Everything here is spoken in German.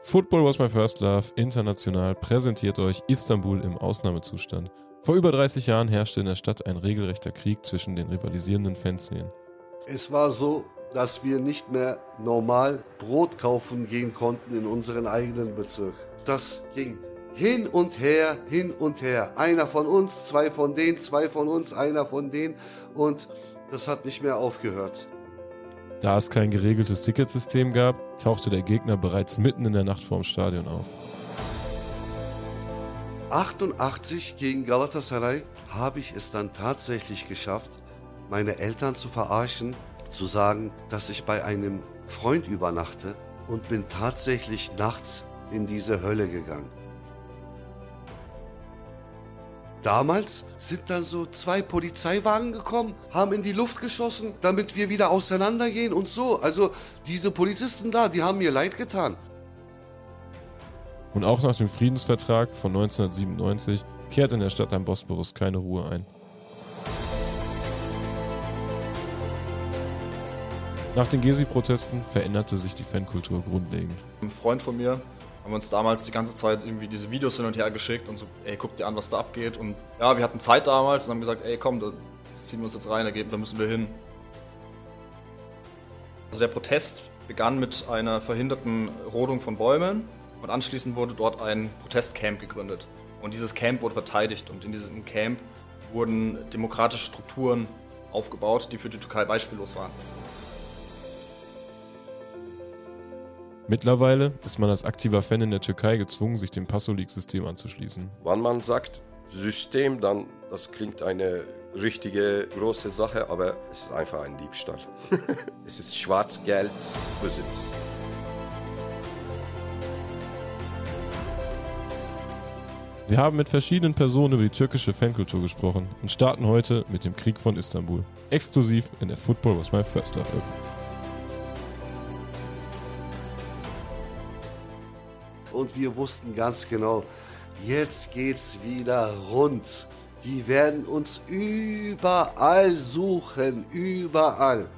Football was my first love, international präsentiert euch Istanbul im Ausnahmezustand. Vor über 30 Jahren herrschte in der Stadt ein regelrechter Krieg zwischen den rivalisierenden Fanszenen. Es war so, dass wir nicht mehr normal Brot kaufen gehen konnten in unseren eigenen Bezirk. Das ging hin und her, hin und her. Einer von uns, zwei von denen, zwei von uns, einer von denen. Und das hat nicht mehr aufgehört. Da es kein geregeltes Ticketsystem gab, tauchte der Gegner bereits mitten in der Nacht vorm Stadion auf. 88 gegen Galatasaray habe ich es dann tatsächlich geschafft, meine Eltern zu verarschen, zu sagen, dass ich bei einem Freund übernachte und bin tatsächlich nachts in diese Hölle gegangen. Damals sind dann so zwei Polizeiwagen gekommen, haben in die Luft geschossen, damit wir wieder auseinandergehen und so. Also diese Polizisten da, die haben mir leid getan. Und auch nach dem Friedensvertrag von 1997 kehrt in der Stadt am Bosporus keine Ruhe ein. Nach den Gezi-Protesten veränderte sich die Fankultur grundlegend. Ein Freund von mir haben wir uns damals die ganze Zeit irgendwie diese Videos hin und her geschickt und so, ey, guck dir an, was da abgeht. Und ja, wir hatten Zeit damals und haben gesagt, ey, komm, das ziehen wir uns jetzt rein, da müssen wir hin. Also der Protest begann mit einer verhinderten Rodung von Bäumen und anschließend wurde dort ein Protestcamp gegründet. Und dieses Camp wurde verteidigt und in diesem Camp wurden demokratische Strukturen aufgebaut, die für die Türkei beispiellos waren. Mittlerweile ist man als aktiver Fan in der Türkei gezwungen, sich dem Passolik-System anzuschließen. Wann man sagt System, dann das klingt eine richtige große Sache, aber es ist einfach ein Diebstahl. es ist Schwarzgeldbesitz. Wir haben mit verschiedenen Personen über die türkische Fankultur gesprochen und starten heute mit dem Krieg von Istanbul. Exklusiv in der Football Was My First Love App. Und wir wussten ganz genau, jetzt geht's wieder rund. Die werden uns überall suchen, überall.